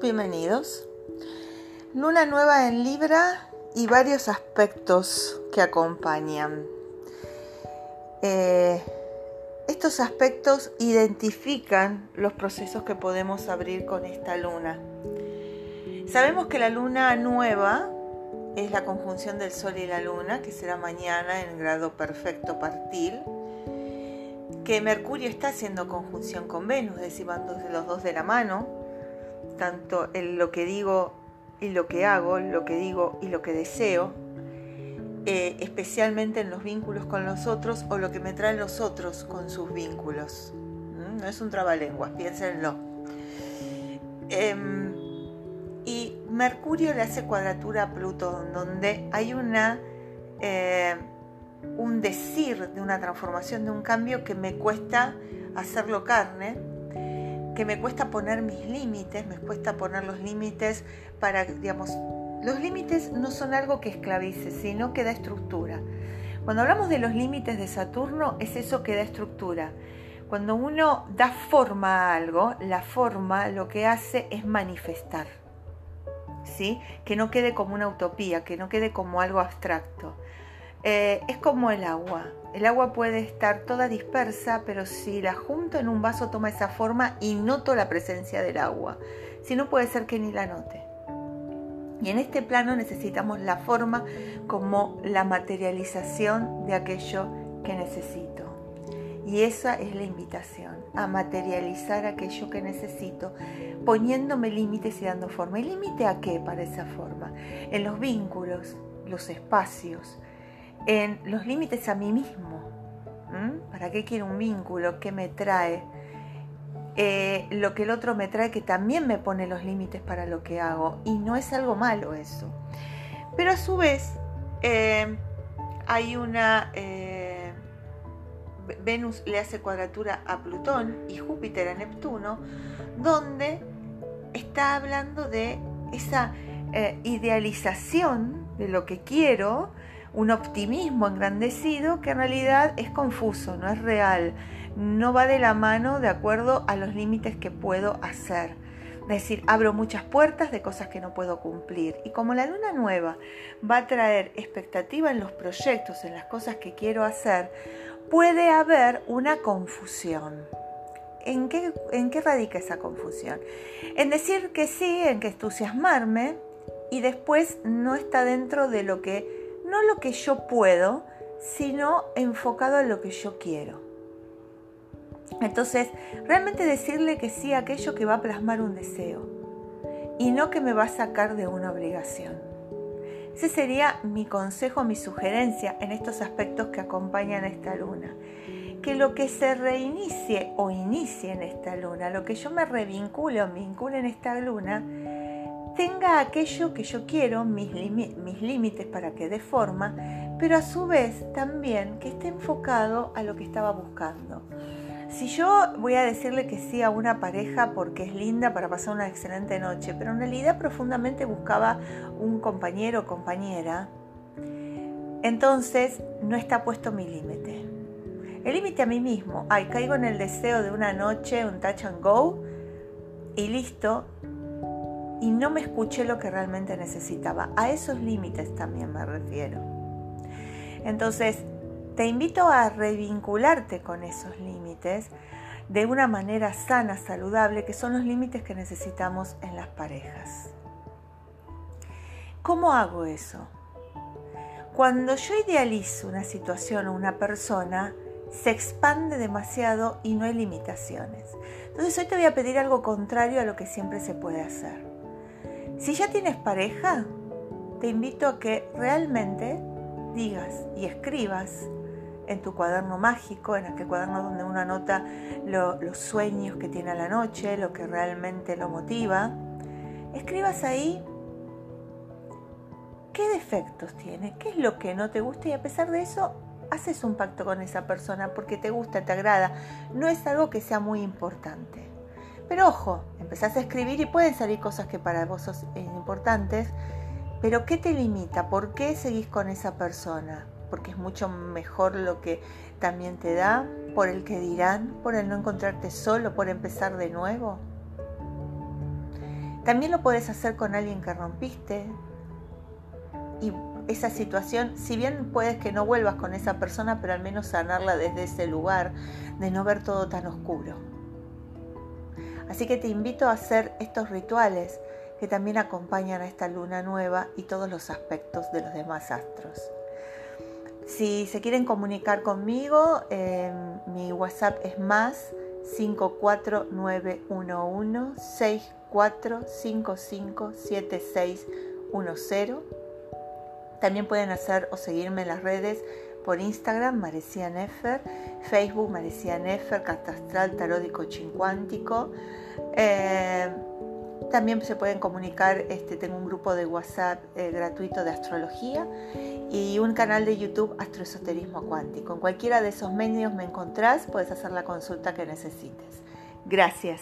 bienvenidos. Luna nueva en Libra y varios aspectos que acompañan. Eh, estos aspectos identifican los procesos que podemos abrir con esta luna. Sabemos que la luna nueva es la conjunción del Sol y la luna, que será mañana en grado perfecto partil que Mercurio está haciendo conjunción con Venus, es los dos de la mano, tanto en lo que digo y lo que hago, lo que digo y lo que deseo, eh, especialmente en los vínculos con los otros o lo que me traen los otros con sus vínculos. ¿Mm? No es un trabalenguas, piénsenlo. Em, y Mercurio le hace cuadratura a Plutón, donde hay una... Eh, un decir de una transformación, de un cambio que me cuesta hacerlo carne, que me cuesta poner mis límites, me cuesta poner los límites para, digamos, los límites no son algo que esclavice, sino que da estructura. Cuando hablamos de los límites de Saturno, es eso que da estructura. Cuando uno da forma a algo, la forma lo que hace es manifestar. ¿Sí? Que no quede como una utopía, que no quede como algo abstracto. Eh, es como el agua. El agua puede estar toda dispersa, pero si la junto en un vaso toma esa forma y noto la presencia del agua. Si no puede ser que ni la note. Y en este plano necesitamos la forma como la materialización de aquello que necesito. Y esa es la invitación, a materializar aquello que necesito, poniéndome límites y dando forma. ¿Y límite a qué para esa forma? En los vínculos, los espacios, en los límites a mí mismo. ¿Para qué quiero un vínculo? ¿Qué me trae? Eh, lo que el otro me trae que también me pone los límites para lo que hago. Y no es algo malo eso. Pero a su vez eh, hay una... Eh, Venus le hace cuadratura a Plutón y Júpiter a Neptuno, donde está hablando de esa idealización de lo que quiero, un optimismo engrandecido que en realidad es confuso, no es real, no va de la mano de acuerdo a los límites que puedo hacer. Es decir, abro muchas puertas de cosas que no puedo cumplir. Y como la luna nueva va a traer expectativa en los proyectos, en las cosas que quiero hacer, puede haber una confusión. ¿En qué, ¿En qué radica esa confusión? En decir que sí, en que entusiasmarme y después no está dentro de lo que no lo que yo puedo, sino enfocado en lo que yo quiero. Entonces, realmente decirle que sí a aquello que va a plasmar un deseo y no que me va a sacar de una obligación. Ese sería mi consejo, mi sugerencia en estos aspectos que acompañan a esta luna. Que lo que se reinicie o inicie en esta luna, lo que yo me revincule o vincule en esta luna, tenga aquello que yo quiero, mis, límites para que dé forma, pero a su vez también que esté enfocado a lo que estaba buscando. Si yo voy a decirle que sí a una pareja porque es linda para pasar una excelente noche, pero en realidad profundamente buscaba un compañero o compañera, entonces no está puesto mi límite. El límite a mí mismo, ay, caigo en el deseo de una noche, un touch and go, y listo, y no me escuché lo que realmente necesitaba. A esos límites también me refiero. Entonces, te invito a revincularte con esos límites de una manera sana, saludable, que son los límites que necesitamos en las parejas. ¿Cómo hago eso? Cuando yo idealizo una situación o una persona, se expande demasiado y no hay limitaciones. Entonces hoy te voy a pedir algo contrario a lo que siempre se puede hacer. Si ya tienes pareja, te invito a que realmente digas y escribas en tu cuaderno mágico, en aquel cuaderno donde uno anota los sueños que tiene a la noche, lo que realmente lo motiva, escribas ahí qué defectos tiene, qué es lo que no te gusta y a pesar de eso haces un pacto con esa persona porque te gusta, te agrada, no es algo que sea muy importante. Pero ojo, empezás a escribir y pueden salir cosas que para vos son importantes, pero ¿qué te limita? ¿Por qué seguís con esa persona? Porque es mucho mejor lo que también te da, por el que dirán, por el no encontrarte solo, por empezar de nuevo. También lo puedes hacer con alguien que rompiste y esa situación, si bien puedes que no vuelvas con esa persona, pero al menos sanarla desde ese lugar, de no ver todo tan oscuro. Así que te invito a hacer estos rituales que también acompañan a esta luna nueva y todos los aspectos de los demás astros. Si se quieren comunicar conmigo, eh, mi WhatsApp es más 54911 64557610. También pueden hacer o seguirme en las redes por Instagram, Marecia Nefer, Facebook, Marecia Nefer, Carta Astral, Tarot y. Eh, también se pueden comunicar, este, tengo un grupo de WhatsApp eh, gratuito de astrología y un canal de YouTube Astroesoterismo Cuántico. En cualquiera de esos medios me encontrás, puedes hacer la consulta que necesites. Gracias.